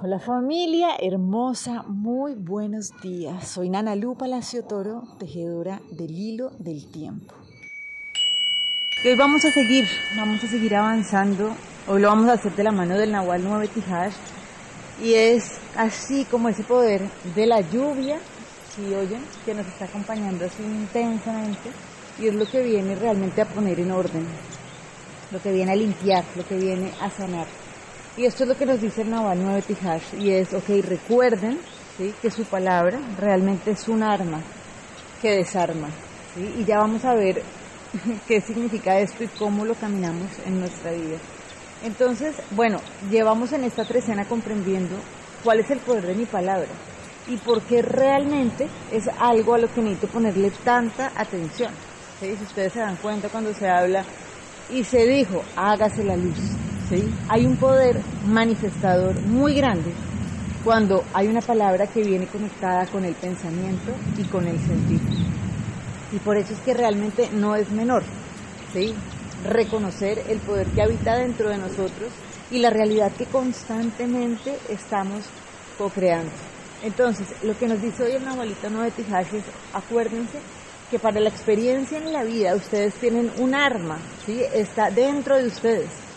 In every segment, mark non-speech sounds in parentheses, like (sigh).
Hola familia hermosa, muy buenos días. Soy Nana Lu Palacio Toro, tejedora del hilo del tiempo. Y hoy vamos a seguir, vamos a seguir avanzando. Hoy lo vamos a hacer de la mano del Nahual 9 Tijash. Y es así como ese poder de la lluvia, si oyen, que nos está acompañando así intensamente. Y es lo que viene realmente a poner en orden, lo que viene a limpiar, lo que viene a sanar. Y esto es lo que nos dice el Naval 9 Tijash y es, ok, recuerden ¿sí? que su palabra realmente es un arma que desarma. Y ya vamos a ver (laughs) qué significa esto y cómo lo caminamos en nuestra vida. Entonces, bueno, llevamos en esta trecena comprendiendo cuál es el poder de mi palabra y por qué realmente es algo a lo que necesito ponerle tanta atención. ¿sí? Si ustedes se dan cuenta cuando se habla y se dijo, hágase la luz. Hay un poder manifestador muy grande cuando hay una palabra que viene conectada con el pensamiento y con el sentido. Y por eso es que realmente no es menor, ¿sí? Reconocer el poder que habita dentro de nosotros y la realidad que constantemente estamos co-creando. Entonces, lo que nos dice hoy el Nahualito no de Tijash es, acuérdense que para la experiencia en la vida ustedes tienen un arma, ¿sí? Está dentro de ustedes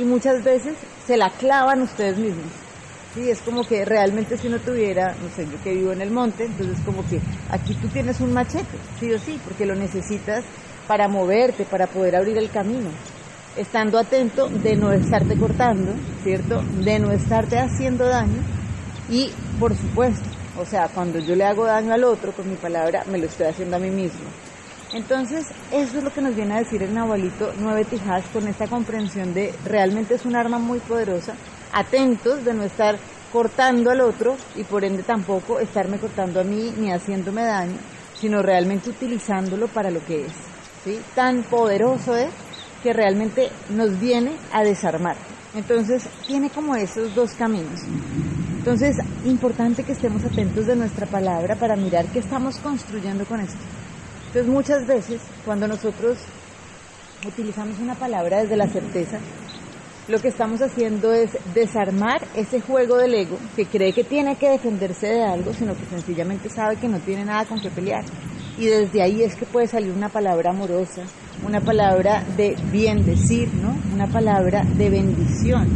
y muchas veces se la clavan ustedes mismos. Sí, es como que realmente si no tuviera, no sé, yo que vivo en el monte, entonces como que aquí tú tienes un machete, sí o sí, porque lo necesitas para moverte, para poder abrir el camino. Estando atento de no estarte cortando, ¿cierto? De no estarte haciendo daño y, por supuesto, o sea, cuando yo le hago daño al otro con mi palabra, me lo estoy haciendo a mí mismo. Entonces, eso es lo que nos viene a decir el Nahualito 9 Tijas con esta comprensión de realmente es un arma muy poderosa, atentos de no estar cortando al otro y por ende tampoco estarme cortando a mí ni haciéndome daño, sino realmente utilizándolo para lo que es. ¿sí? Tan poderoso es que realmente nos viene a desarmar. Entonces, tiene como esos dos caminos. Entonces, importante que estemos atentos de nuestra palabra para mirar qué estamos construyendo con esto. Entonces muchas veces cuando nosotros utilizamos una palabra desde la certeza, lo que estamos haciendo es desarmar ese juego del ego que cree que tiene que defenderse de algo, sino que sencillamente sabe que no tiene nada con qué pelear. Y desde ahí es que puede salir una palabra amorosa, una palabra de bien decir, ¿no? Una palabra de bendición.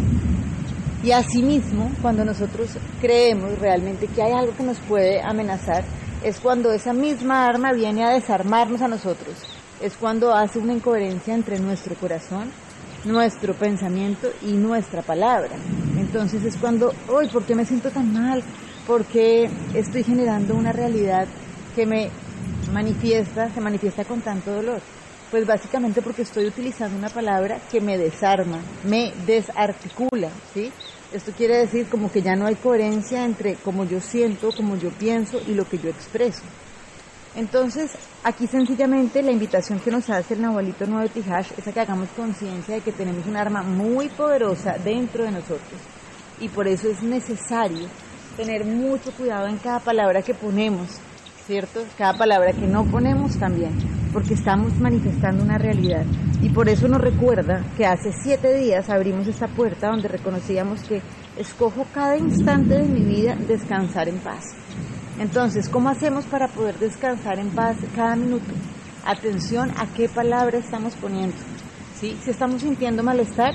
Y asimismo, cuando nosotros creemos realmente que hay algo que nos puede amenazar, es cuando esa misma arma viene a desarmarnos a nosotros, es cuando hace una incoherencia entre nuestro corazón, nuestro pensamiento y nuestra palabra. Entonces es cuando, hoy, ¿por qué me siento tan mal? ¿Por qué estoy generando una realidad que me manifiesta, se manifiesta con tanto dolor? Pues básicamente porque estoy utilizando una palabra que me desarma, me desarticula, ¿sí? Esto quiere decir como que ya no hay coherencia entre cómo yo siento, cómo yo pienso y lo que yo expreso. Entonces, aquí sencillamente la invitación que nos hace el Nahualito Nuevo Tijash es a que hagamos conciencia de que tenemos un arma muy poderosa dentro de nosotros. Y por eso es necesario tener mucho cuidado en cada palabra que ponemos, ¿cierto? Cada palabra que no ponemos también, porque estamos manifestando una realidad. Y por eso nos recuerda que hace siete días abrimos esta puerta donde reconocíamos que escojo cada instante de mi vida descansar en paz. Entonces, ¿cómo hacemos para poder descansar en paz cada minuto? Atención a qué palabra estamos poniendo. ¿sí? Si estamos sintiendo malestar,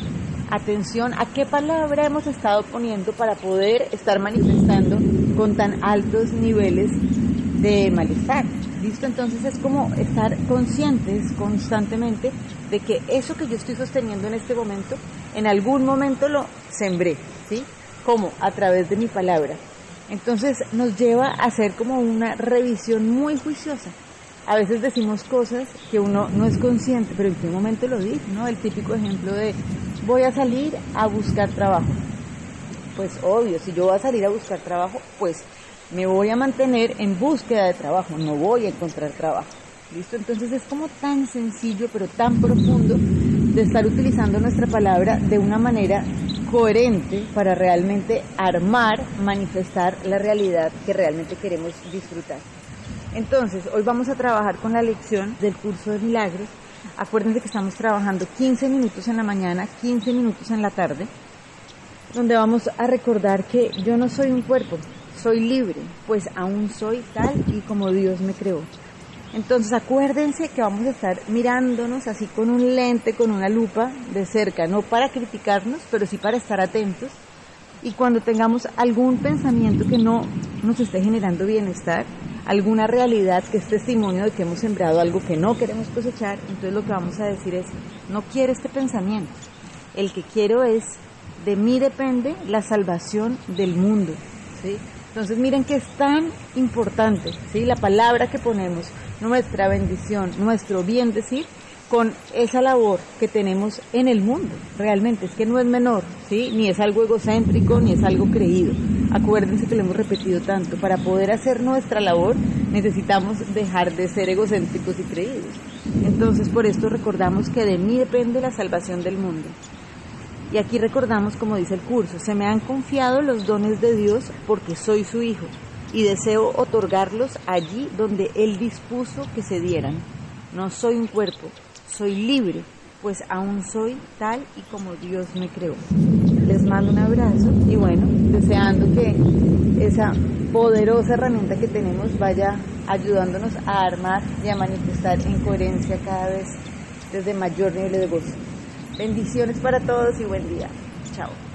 atención a qué palabra hemos estado poniendo para poder estar manifestando con tan altos niveles de malestar. ¿Listo? Entonces es como estar conscientes constantemente de que eso que yo estoy sosteniendo en este momento, en algún momento lo sembré, ¿sí? como A través de mi palabra. Entonces nos lleva a hacer como una revisión muy juiciosa. A veces decimos cosas que uno no es consciente, pero en qué momento lo dice, ¿no? El típico ejemplo de voy a salir a buscar trabajo. Pues obvio, si yo voy a salir a buscar trabajo, pues me voy a mantener en búsqueda de trabajo, no voy a encontrar trabajo. ¿Listo? Entonces es como tan sencillo, pero tan profundo de estar utilizando nuestra palabra de una manera coherente para realmente armar, manifestar la realidad que realmente queremos disfrutar. Entonces, hoy vamos a trabajar con la lección del curso de milagros. Acuérdense que estamos trabajando 15 minutos en la mañana, 15 minutos en la tarde. donde vamos a recordar que yo no soy un cuerpo, soy libre, pues aún soy tal y como Dios me creó. Entonces acuérdense que vamos a estar mirándonos así con un lente, con una lupa de cerca, no para criticarnos, pero sí para estar atentos. Y cuando tengamos algún pensamiento que no nos esté generando bienestar, alguna realidad que es testimonio de que hemos sembrado algo que no queremos cosechar, entonces lo que vamos a decir es, no quiero este pensamiento, el que quiero es, de mí depende la salvación del mundo. Entonces miren que es tan importante ¿sí? la palabra que ponemos, nuestra bendición, nuestro bien decir, con esa labor que tenemos en el mundo. Realmente es que no es menor, ¿sí? ni es algo egocéntrico, ni es algo creído. Acuérdense que lo hemos repetido tanto. Para poder hacer nuestra labor necesitamos dejar de ser egocéntricos y creídos. Entonces por esto recordamos que de mí depende la salvación del mundo. Y aquí recordamos, como dice el curso, se me han confiado los dones de Dios porque soy su hijo y deseo otorgarlos allí donde Él dispuso que se dieran. No soy un cuerpo, soy libre, pues aún soy tal y como Dios me creó. Les mando un abrazo y bueno, deseando que esa poderosa herramienta que tenemos vaya ayudándonos a armar y a manifestar en coherencia cada vez desde mayor nivel de gozo. Bendiciones para todos y buen día. Chao.